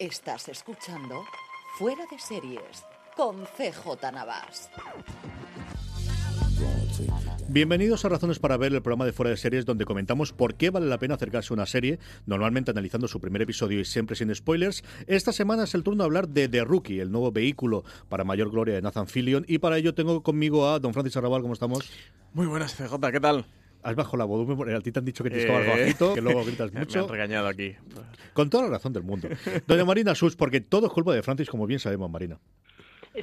Estás escuchando Fuera de Series con CJ Navas. Bienvenidos a Razones para Ver, el programa de Fuera de Series, donde comentamos por qué vale la pena acercarse a una serie, normalmente analizando su primer episodio y siempre sin spoilers. Esta semana es el turno de hablar de The Rookie, el nuevo vehículo para mayor gloria de Nathan Fillion, y para ello tengo conmigo a don Francis Arrabal, ¿cómo estamos? Muy buenas, CJ, ¿qué tal? Has bajado la volumen, a ti te han dicho que tienes que Eh, bajito, que luego gritas Me mucho. han regañado aquí. Con toda la razón del mundo. Doña Marina Sus, porque todo es culpa de Francis, como bien sabemos, Marina.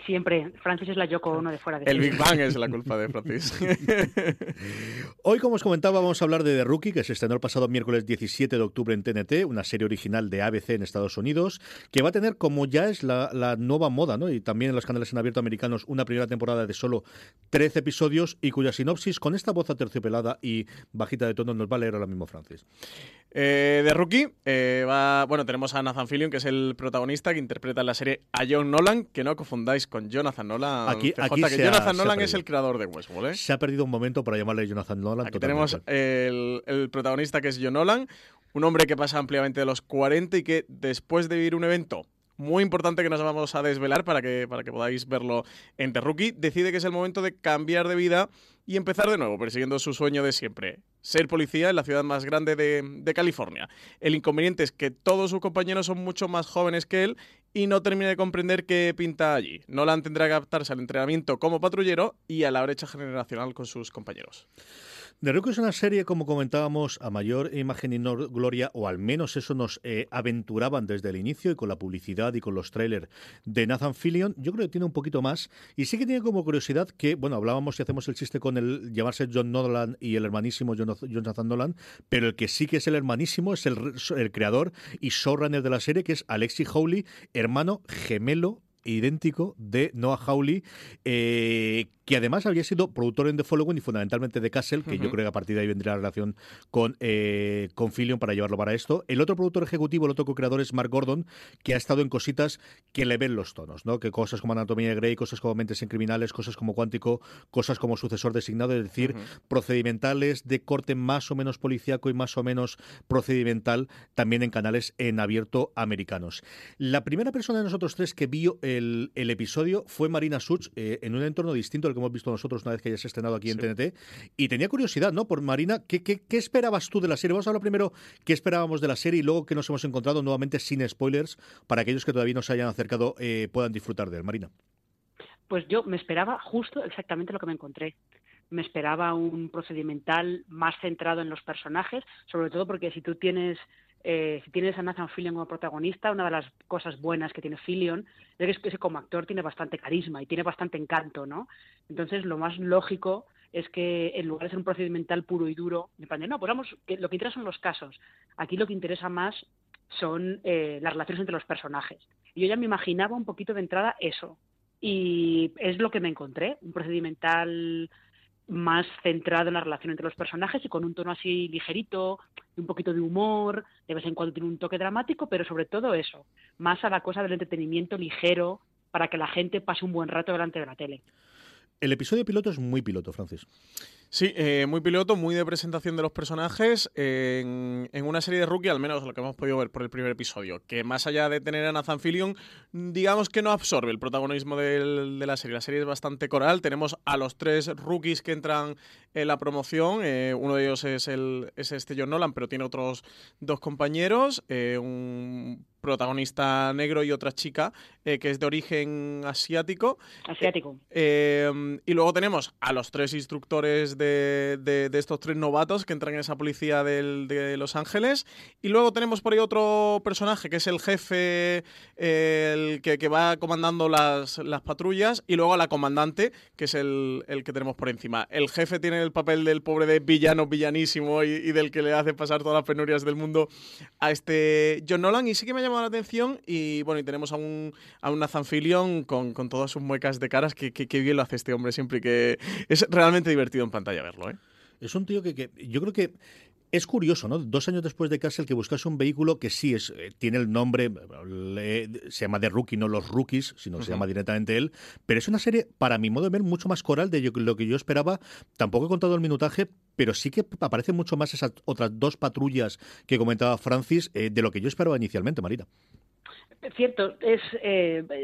Siempre. Francis es la Yoko Ono de fuera de El. Big Bang es la culpa de Francis. Hoy, como os comentaba, vamos a hablar de The Rookie, que se estrenó el pasado miércoles 17 de octubre en TNT, una serie original de ABC en Estados Unidos, que va a tener, como ya es la, la nueva moda, ¿no? y también en los canales en abierto americanos, una primera temporada de solo 13 episodios y cuya sinopsis, con esta voz aterciopelada y bajita de tono, nos va a leer ahora mismo Francis. Eh, de Rookie, eh, va, bueno, tenemos a Nathan Fillion, que es el protagonista que interpreta en la serie a John Nolan, que no confundáis con Jonathan Nolan. Aquí- CJ, aquí que ha- Jonathan Nolan es el creador de Westworld. ¿eh? Se ha perdido un momento para llamarle Jonathan Nolan. Aquí tenemos el, el protagonista que es John Nolan, un hombre que pasa ampliamente de los 40 y que después de vivir un evento muy importante que nos vamos a desvelar para que, para que podáis verlo en The Rookie, decide que es el momento de cambiar de vida y empezar de nuevo, persiguiendo su sueño de siempre, ser policía en la ciudad más grande de, California. El inconveniente es que todos sus compañeros son mucho más jóvenes que él y no termina de comprender qué pinta allí. Nolan tendrá que adaptarse al entrenamiento como patrullero y a la brecha generacional con sus compañeros. The Rookie es una serie, como comentábamos, a mayor imagen y gloria, o al menos eso nos eh, aventuraban desde el inicio y con la publicidad y con los trailers de Nathan Fillion. Yo creo que tiene un poquito más. Y sí que tiene como curiosidad que, bueno, hablábamos y hacemos el chiste con el llamarse John Nolan y el hermanísimo Jonathan Nolan, pero el que sí que es el hermanísimo es el, el creador y showrunner de la serie, que es Alexi Howley, hermano gemelo idéntico de Noah Hawley, eh, que además había sido productor en The Following y fundamentalmente de Castle, que yo creo que a partir de ahí vendría la relación con, eh, con Fillion para llevarlo para esto. El otro productor ejecutivo, el otro co-creador es Mark Gordon, que ha estado en cositas que le ven los tonos, ¿no? Que cosas como Anatomía de Grey, cosas como Mentes en Criminales, cosas como Cuántico, cosas como Sucesor Designado, es decir, procedimentales de corte más o menos policíaco y más o menos procedimental también en canales en abierto americanos. La primera persona de nosotros tres que vio el, el episodio fue Marina Such eh, en un entorno distinto al que hemos visto nosotros una vez que ya se ha estrenado aquí en Sí. TNT. Y tenía curiosidad, ¿no? Por Marina, ¿qué, qué, qué esperabas tú de la serie? Vamos a hablar primero qué esperábamos de la serie y luego qué nos hemos encontrado nuevamente sin spoilers para aquellos que todavía no se hayan acercado eh, puedan disfrutar de él. Marina. Pues yo me esperaba justo exactamente lo que me encontré. Me esperaba un procedimental más centrado en los personajes, sobre todo porque si tú tienes eh, si tienes a Nathan Fillion como protagonista, una de las cosas buenas que tiene Fillion es que como actor tiene bastante carisma y tiene bastante encanto, ¿no? Entonces lo más lógico es que en lugar de ser un procedimental puro y duro, me parece, no, pues vamos, lo que interesa son los casos. Aquí lo que interesa más son eh, las relaciones entre los personajes. Y yo ya me imaginaba un poquito de entrada eso. Y es lo que me encontré, un procedimental más centrado en la relación entre los personajes y con un tono así ligerito, un poquito de humor, de vez en cuando tiene un toque dramático, pero sobre todo eso, más a la cosa del entretenimiento ligero para que la gente pase un buen rato delante de la tele. El episodio piloto es muy piloto, Francis. Sí, eh, muy piloto, muy de presentación de los personajes en, en una serie de rookie, al menos lo que hemos podido ver por el primer episodio, que más allá de tener a Nathan Fillion, digamos que no absorbe el protagonismo del- de la serie. La serie es bastante coral, tenemos a los tres rookies que entran en la promoción, eh, uno de ellos es, el, es este John Nolan, pero tiene otros dos compañeros, eh, un protagonista negro y otra chica eh, que es de origen asiático. Asiático. Eh, y luego tenemos a los tres instructores de, estos tres novatos que entran en esa policía de Los Ángeles. Y luego tenemos por ahí otro personaje que es el jefe, el que, va comandando las, las, patrullas. Y luego a la comandante, que es el, que tenemos por encima. El jefe tiene el papel del pobre de villano, villanísimo y, del que le hace pasar todas las penurias del mundo a este John Nolan. Y sí que me ha llamado la atención. Y bueno, y tenemos a un, a un Nathan con, con todas sus muecas de caras que, que, bien lo hace este hombre siempre que es realmente divertido en pantalla verlo. ¿eh? Es un tío que, que yo creo que es curioso, ¿no? Dos años después de Castle que buscase un vehículo que sí es, eh, tiene el nombre, se llama The Rookie, no Los Rookies, sino se llama directamente él, pero es una serie, para mi modo de ver, mucho más coral de lo que yo esperaba. Tampoco he contado el minutaje, pero sí que aparecen mucho más esas otras dos patrullas que comentaba Francis eh, de lo que yo esperaba inicialmente, Marina. Cierto, es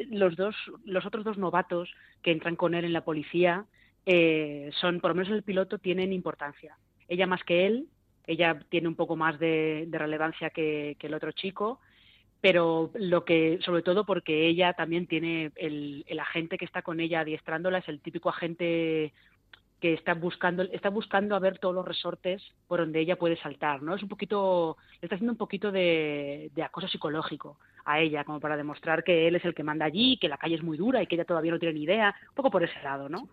los dos, los otros dos novatos que entran con él en la policía eh, son, por lo menos el piloto, tienen importancia. Ella más que él, ella tiene un poco más de, relevancia que, el otro chico, pero lo que, sobre todo porque ella también tiene el, el agente que está con ella adiestrándola, es el típico agente que está buscando, está buscando a ver todos los resortes por donde ella puede saltar, ¿no? Es un poquito, le está haciendo un poquito de, de, acoso psicológico a ella, como para demostrar que él es el que manda allí, que la calle es muy dura y que ella todavía no tiene ni idea, un poco por ese lado, ¿no?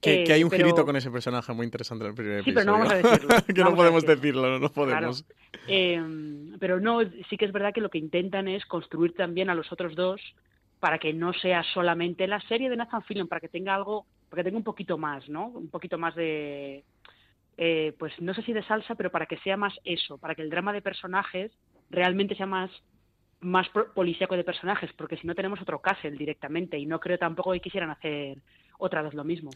Que, hay un girito con ese personaje muy interesante en el primer episodio. Sí, pero no vamos a decirlo. que no podemos decirlo. no podemos. Em, pero no, sí que es verdad que lo que intentan es construir también a los otros dos para que no sea solamente la serie de Nathan Fillion, para que tenga algo, para que tenga un poquito más, ¿no? Un poquito más de, eh, pues no sé si de salsa, pero para que sea más eso, para que el drama de personajes realmente sea más más policíaco de personajes, porque si no tenemos otro Castle directamente y no creo tampoco que quisieran hacer otra vez lo mismo.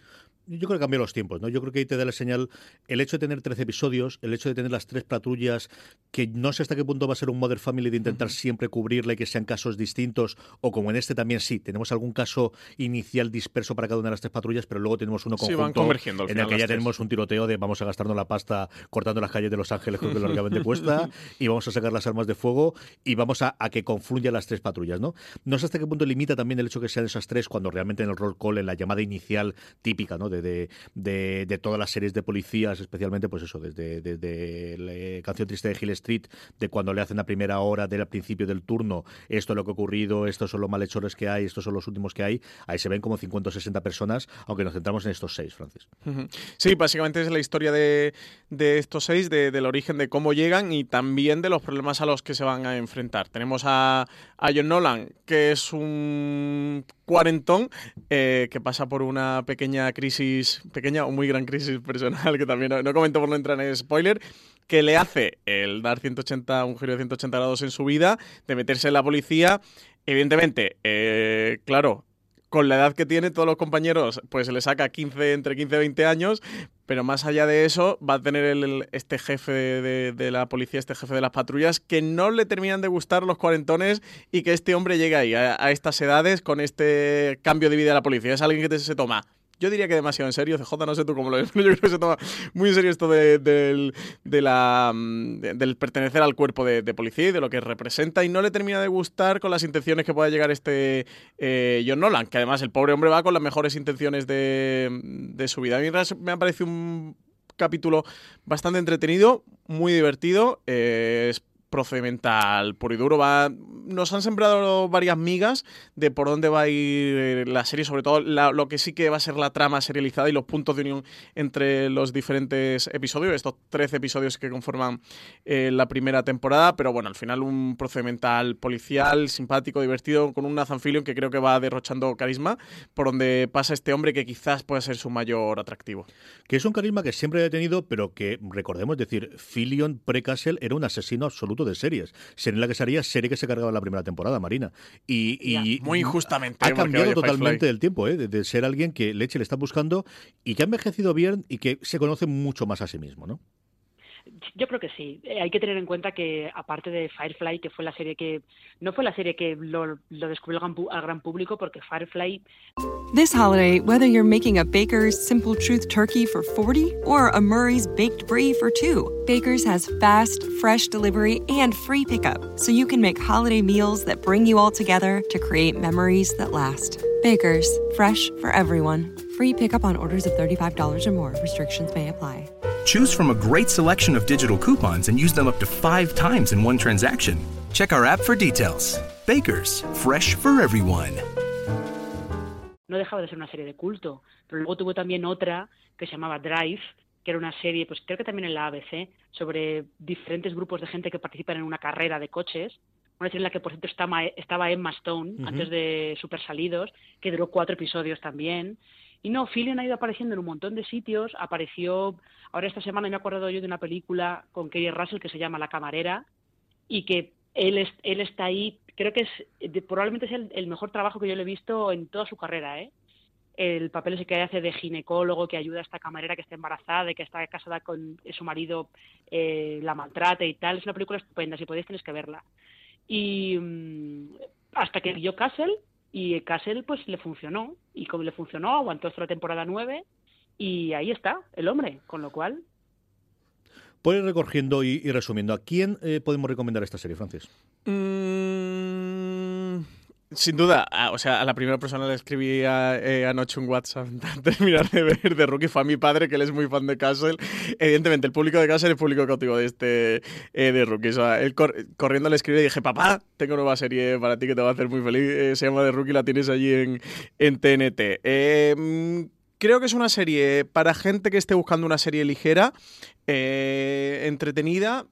Yo creo que cambió los tiempos, ¿no? Yo creo que ahí te da la señal el hecho de tener 13 episodios, el hecho de tener las tres patrullas, que no sé hasta qué punto va a ser un Mother Family de intentar siempre cubrirle, que sean casos distintos, o como en este también sí, tenemos algún caso inicial disperso para cada una de las tres patrullas, pero luego tenemos uno conjunto en el que ya tenemos un tiroteo de vamos a gastarnos la pasta cortando las calles de Los Ángeles con que largamente cuesta, y vamos a sacar las armas de fuego, y vamos a, que confluyan las tres patrullas, ¿no? No sé hasta qué punto limita también el hecho que sean esas tres cuando realmente en el roll call, en la llamada inicial típica, ¿no? De, de, todas las series de policías, especialmente, pues eso, desde, la canción triste de Hill Street, de cuando le hacen la primera hora del principio del turno, esto es lo que ha ocurrido, estos son los malhechores que hay, estos son los últimos que hay, ahí se ven como 50 o 60 personas, aunque nos centramos en estos seis, Francis. Sí, básicamente es la historia de, de estos seis, de, del origen de cómo llegan y también de los problemas a los que se van a enfrentar. Tenemos a, a John Nolan, que es un cuarentón eh, que pasa por una pequeña crisis, pequeña o muy gran crisis personal, que también no, comento por no entrar en spoiler, que le hace el dar 180, un giro de 180 grados en su vida, de meterse en la policía. Evidentemente, eh, claro, con la edad que tiene, todos los compañeros, pues le saca 15, entre 15 y 20 años, pero más allá de eso, va a tener el, este jefe de, la policía, este jefe de las patrullas, que no le terminan de gustar los cuarentones y que este hombre llegue ahí, a, a estas edades, con este cambio de vida de la policía. Es alguien que te, se toma yo diría que demasiado en serio. CJ, no sé tú cómo lo ves, pero yo creo que se toma muy en serio esto de, de, la, mm, del pertenecer al cuerpo de, policía y de lo que representa y no le termina de gustar con las intenciones que pueda llegar este eh, John Nolan, que además el pobre hombre va con las mejores intenciones de, su vida. A mí me ha parecido un capítulo bastante entretenido, muy divertido. Eh, procedimental puro y duro. Va, nos han sembrado varias migas de por dónde va a ir eh, la serie, sobre todo lo que sí que va a ser la trama serializada y los puntos de unión entre los diferentes episodios, estos 13 episodios que conforman eh, la primera temporada, pero bueno, al final un procedimental policial, simpático, divertido, con un Nathan que creo que va derrochando carisma, por donde pasa este hombre que quizás pueda ser su mayor atractivo. Que es un carisma que siempre ha tenido, pero que recordemos decir, Fillion pre-Castle era un asesino absoluto de series. Serie en la que sería serie que se cargaba en la primera temporada, Marina. Y, muy injustamente. Ha cambiado totalmente el tiempo, ¿eh? de, ser alguien que Leche le está buscando y que ha envejecido bien y que se conoce mucho más a sí mismo, ¿no? Yo creo que sí. Eh, hay que tener en cuenta que, aparte de Firefly, que fue la serie que. No fue la serie que lo, lo descubrió al gran público, porque Firefly. This holiday, whether you're making a Baker's Simple Truth turkey for 40 or a Murray's Baked Brie for two, Baker's has fast, fresh delivery and free pickup, so you can make holiday meals that bring you all together to create memories that last. Baker's, fresh for everyone. Free pickup on orders of $35 or more. Restrictions may apply. Choose from a great selection of digital coupons and use them up to five times in one transaction. Check our app for details. Bakers, fresh for everyone. No dejaba de ser una serie de culto, pero luego tuvo también otra que se llamaba Drive, que era una serie, pues creo que también en la ABC, sobre diferentes grupos de gente que participan en una carrera de coches. Una serie en la que, por cierto, estaba, estaba Emma Stone, antes de Super Salidos, que duró cuatro episodios también. Y no, Fillion ha ido apareciendo en un montón de sitios. Apareció, ahora esta semana me he acordado yo de una película con Kerry Russell que se llama La Camarera, y que él, es, él está ahí, creo que es probablemente es el, mejor trabajo que yo le he visto en toda su carrera, ¿eh? el papel ese que hace de ginecólogo que ayuda a esta camarera que está embarazada y que está casada con su marido, eh, la maltrata y tal. Es una película estupenda, si podéis tenéis que verla. Y mmm, hasta que vio Castle y Castle pues le funcionó y como le funcionó aguantó hasta la temporada 9 y ahí está el hombre, con lo cual... Puedes ir recogiendo y, y, resumiendo, ¿a quién eh, podemos recomendar esta serie, Francis? Mm, sin duda, a, o sea, a la primera persona le escribí a, eh, anoche un WhatsApp de terminar de ver de Rookie fue a mi padre, que él es muy fan de Castle. Evidentemente, el público de Castle es público cautivo de este eh, de Rookie. O sea, él cor corriendo le escribí y dije, papá, tengo nueva serie para ti que te va a hacer muy feliz. Eh, se llama The Rookie, la tienes allí en, en TNT. Eh, creo que es una serie para gente que esté buscando una serie ligera, eh, entretenida,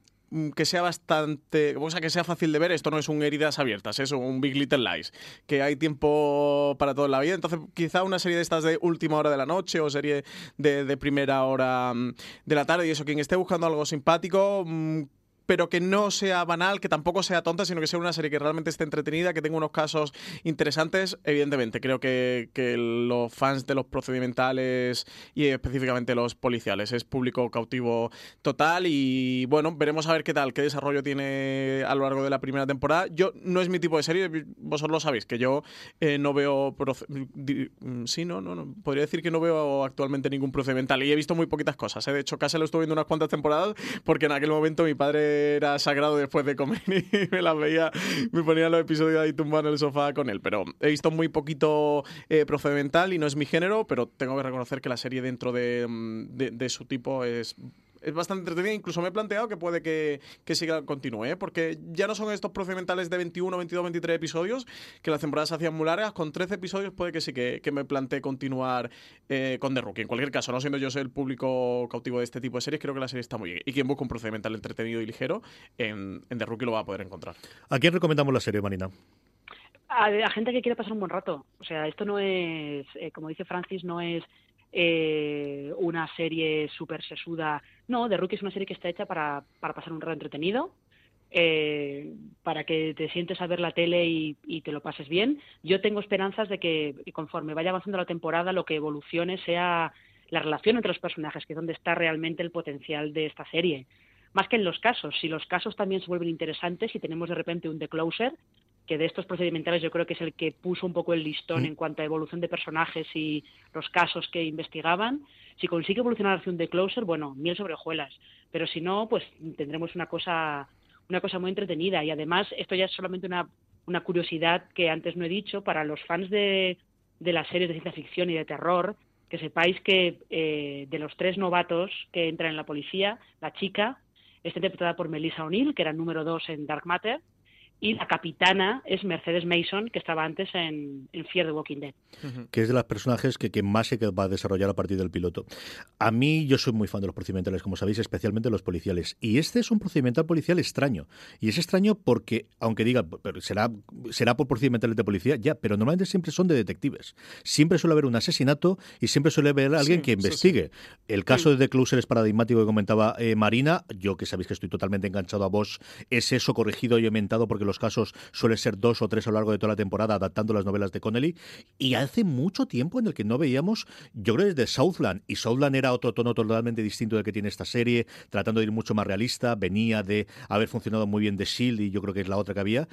que sea bastante, o sea, que sea fácil de ver. Esto no es un heridas abiertas, es un Big Little Lies, que hay tiempo para toda la vida. Entonces, quizá una serie de estas de última hora de la noche o serie de, de primera hora de la tarde y eso, quien esté buscando algo simpático pero que no sea banal, que tampoco sea tonta, sino que sea una serie que realmente esté entretenida, que tenga unos casos interesantes. Evidentemente, creo que, que los fans de los procedimentales y específicamente los policiales es público cautivo total y bueno, veremos a ver qué tal, qué desarrollo tiene a lo largo de la primera temporada. Yo no es mi tipo de serie, vosotros lo sabéis, que yo eh, no veo... Sí, no, no, no, podría decir que no veo actualmente ningún procedimental y he visto muy poquitas cosas. ¿eh? De hecho, casi lo estuve viendo unas cuantas temporadas porque en aquel momento mi padre era sagrado después de comer y me las veía, me ponía los episodios ahí tumbado en el sofá con él. Pero he visto muy poquito eh, procedimental y no es mi género, pero tengo que reconocer que la serie dentro de, de su tipo es es bastante entretenida. Incluso me he planteado que puede que, que siga, continúe, ¿eh? porque ya no son estos procedimentales de 21, 22, 23 episodios, que las temporadas se hacían muy largas. Con 13 episodios puede que sí que, que me plantee continuar eh, con The Rookie. En cualquier caso, no siendo yo el público cautivo de este tipo de series, creo que la serie está muy bien. Y quien busca un procedimental entretenido y ligero, en, en The Rookie lo va a poder encontrar. ¿A quién recomendamos la serie, Marina? A, a, gente que quiere pasar un buen rato. O sea, esto no es, eh, como dice Francis, no es eh, una serie súper sesuda. No, The Rookie es una serie que está hecha para, para pasar un rato entretenido, eh, para que te sientes a ver la tele y, te lo pases bien. Yo tengo esperanzas de que conforme vaya avanzando la temporada, lo que evolucione sea la relación entre los personajes, que es donde está realmente el potencial de esta serie. Más que en los casos. Si los casos también se vuelven interesantes y tenemos de repente un The Closer, que de estos procedimentales yo creo que es el que puso un poco el listón mm. en cuanto a evolución de personajes y los casos que investigaban. Si consigue evolucionar hacia un The Closer, bueno, miel sobre hojuelas. Pero si no, pues tendremos una cosa, una cosa muy entretenida. Y además, esto ya es solamente una, una curiosidad que antes no he dicho, para los fans de, de las series de ciencia ficción y de terror, que sepáis que eh, de los tres novatos que entran en la policía, la chica está interpretada por Melissa O'Neill, que era número dos en Dark Matter, y la capitana es Mercedes Mason, que estaba antes en, en Fear the Walking Dead. Que es de las personajes que, que, más se va a desarrollar a partir del piloto. A mí, yo soy muy fan de los procedimentales, como sabéis, especialmente los policiales. Y este es un procedimental policial extraño. Y es extraño porque, aunque diga, será, será por procedimentales de policía, ya, pero normalmente siempre son de detectives. Siempre suele haber un asesinato y siempre suele haber alguien sí, que investigue. Sí, sí. El caso de The Closer es paradigmático que comentaba eh, Marina. Yo, que sabéis que estoy totalmente enganchado a vos, es eso corregido y aumentado porque los casos suelen ser dos o tres a lo largo de toda la temporada, adaptando las novelas de Connelly. Y hace mucho tiempo en el que no veíamos, yo creo desde Southland, y Southland era otro tono totalmente distinto del que tiene esta serie, tratando de ir mucho más realista, venía de haber funcionado muy bien de Shield y yo creo que es la otra que había,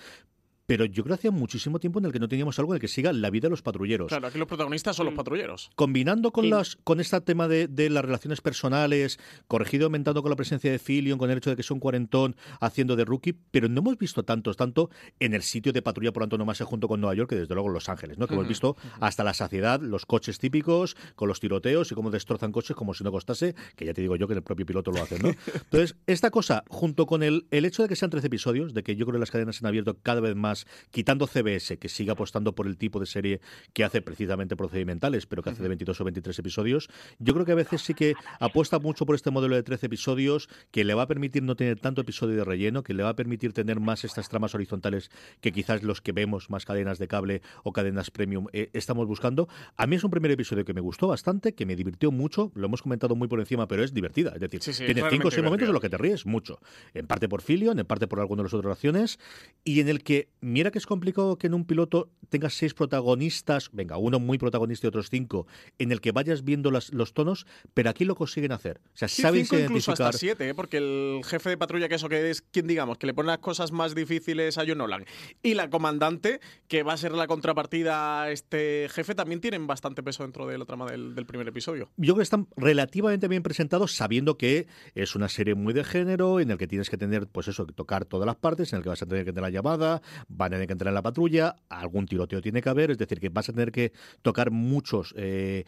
pero yo creo que hacía muchísimo tiempo en el que no teníamos algo en el que siga la vida de los patrulleros. Claro, aquí los protagonistas son los patrulleros. Combinando con las con este tema de, de las relaciones personales, corregido aumentando con la presencia de Fillion, con el hecho de que es un cuarentón haciendo de rookie, pero no hemos visto tantos, tanto en el sitio de patrulla por antonomasia junto con Nueva York, que desde luego Los Ángeles, ¿no? Que hemos visto hasta la saciedad, los coches típicos, con los tiroteos y cómo destrozan coches como si no costase, que ya te digo yo que el propio piloto lo hace, ¿no? Entonces, esta cosa, junto con el, el hecho de que sean 13 episodios, de que yo creo que las cadenas han abierto cada vez más, quitando CBS, que sigue apostando por el tipo de serie que hace precisamente procedimentales, pero que hace de 22 o 23 episodios, yo creo que a veces sí que apuesta mucho por este modelo de 13 episodios, que le va a permitir no tener tanto episodio de relleno, que le va a permitir tener más estas tramas horizontales que quizás los que vemos, más cadenas de cable o cadenas premium, eh, estamos buscando. A mí es un primer episodio que me gustó bastante, que me divirtió mucho, lo hemos comentado muy por encima, pero es divertida. Es decir, tiene cinco o seis momentos en los que te ríes mucho. En parte por Filion, en parte por alguna de las otras acciones, y en el que, mira que es complicado que en un piloto tengas seis protagonistas, venga, uno muy protagonista y otros cinco, en el que vayas viendo las, los tonos, pero aquí lo consiguen hacer. O sea, Sí, sabes cinco incluso identificar. hasta siete, ¿eh? porque el jefe de patrulla, que eso que es quien digamos, que le pone las cosas más difíciles a John Nolan, y la comandante, que va a ser la contrapartida a este jefe, también tienen bastante peso dentro de la trama del, del primer episodio. yo creo que están relativamente bien presentados, sabiendo que es una serie muy de género, en el que tienes que tener, pues eso, que tocar todas las partes, en el que vas a tener que tener la llamada, van a tener que entrar en la patrulla, algún tiroteo tiene que haber, es decir, que vas a tener que tocar muchos eh,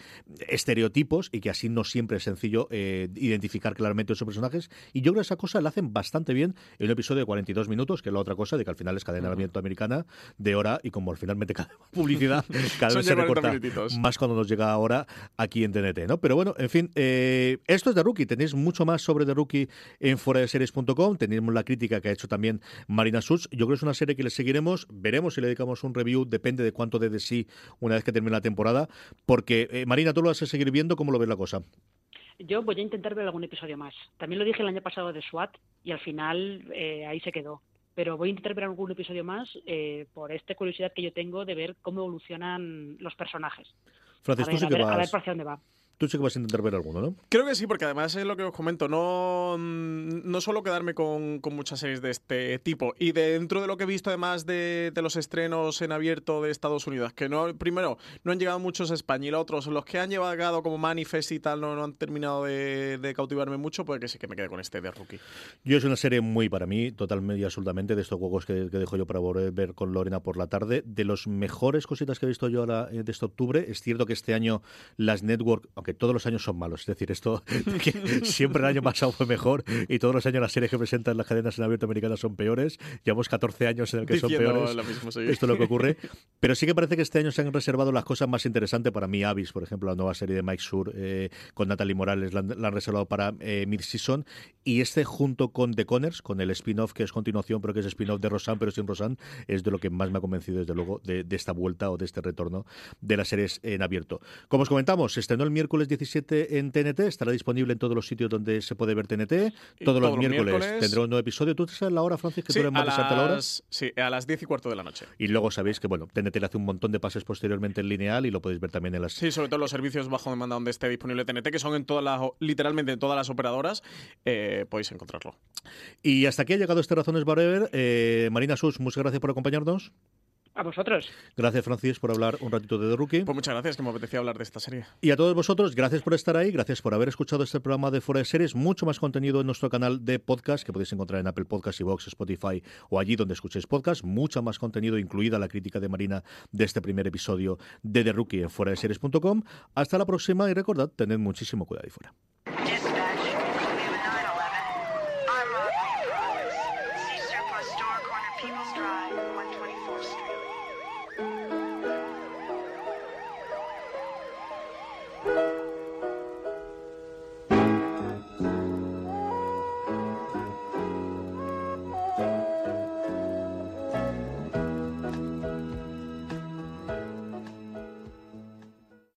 estereotipos y que así no siempre es sencillo eh, identificar claramente esos personajes. Y yo creo que esa cosa la hacen bastante bien en un episodio de 42 minutos, que es la otra cosa, de que al final es cadena de americana de hora y como al final mete cada publicidad, cada vez se 40 recorta minutitos. más cuando nos llega ahora aquí en TNT, ¿no? Pero bueno, en fin, eh, esto es de Rookie. Tenéis mucho más sobre The Rookie en foradeseries.com. Tenemos la crítica que ha hecho también Marina Such. Yo creo que es una serie que le seguiremos. Veremos si le dedicamos un review. Depende de cuánto dé de sí una vez que termine la temporada. Porque, eh, Marina, tú lo vas a seguir viendo. ¿Cómo lo ves la cosa? Yo voy a intentar ver algún episodio más. También lo dije el año pasado de SWAT y al final eh, ahí se quedó. Pero voy a intentar ver algún episodio más eh, por esta curiosidad que yo tengo de ver cómo evolucionan los personajes. Francis, a ver, sí a que ver, a ver vas... hacia dónde va. Tú sí que vas a intentar ver alguno, ¿no? Creo que sí, porque además es lo que os comento, no, no suelo quedarme con, con muchas series de este tipo. Y dentro de lo que he visto, además de, de los estrenos en abierto de Estados Unidos, que no, primero, no han llegado muchos a España y los otros, los que han llegado como Manifest y tal, no, no han terminado de, de cautivarme mucho, pues que sí que me quede con este de Rookie. Yo es una serie muy para mí, totalmente y absolutamente, de estos juegos que, que dejo yo para volver ver con Lorena por la tarde. De los mejores cositas que he visto yo ahora eh, de este octubre, es cierto que este año las network, aunque todos los años son malos, es decir, esto que siempre el año pasado fue mejor y todos los años las series que presentan las cadenas en abierto americanas son peores. Llevamos 14 años en el que son peores. lo mismo, sí. Esto es lo que ocurre. Pero sí que parece que este año se han reservado las cosas más interesantes para mí. Avis, por ejemplo, la nueva serie de Mike Sur eh, con Natalie Morales, la, han- la han reservado para eh, mid-season. Y este, junto con The Conners, con el spin-off que es continuación, pero que es spin-off de Rosanne, pero sin Rosanne, es de lo que más me ha convencido, desde luego, de, de esta vuelta o de este retorno de las series en abierto. Como os comentamos, estrenó el miércoles 17 en TNT, estará disponible en todos los sitios donde se puede ver TNT. Todos, los miércoles, miércoles. tendrá un nuevo episodio. ¿Tú sabes la hora, Francis, que Sí, tú eres más la hora? las, sí, a las 10 y cuarto de la noche. Y luego sabéis que, bueno, TNT le hace un montón de pases posteriormente en lineal y lo podéis ver también en las... Sí, sobre todo los servicios bajo demanda donde esté disponible TNT, que son en todas las, literalmente en todas las operadoras, eh, podéis encontrarlo. Y hasta aquí ha llegado este Razones Forever. Eh, Marina Sus, muchas gracias por acompañarnos. A vosotros. Gracias, Francis, por hablar un ratito de The Rookie. Pues muchas gracias, que me apetecía hablar de esta serie. Y a todos vosotros, gracias por estar ahí, gracias por haber escuchado este programa de Fuera de Series. Mucho más contenido en nuestro canal de podcast que podéis encontrar en Apple Podcast, Vox, Spotify o allí donde escuchéis podcast. Mucha más contenido, incluida la crítica de Marina de este primer episodio de The Rookie en fuera de series.com. Hasta la próxima y recordad, tened muchísimo cuidado ahí fuera.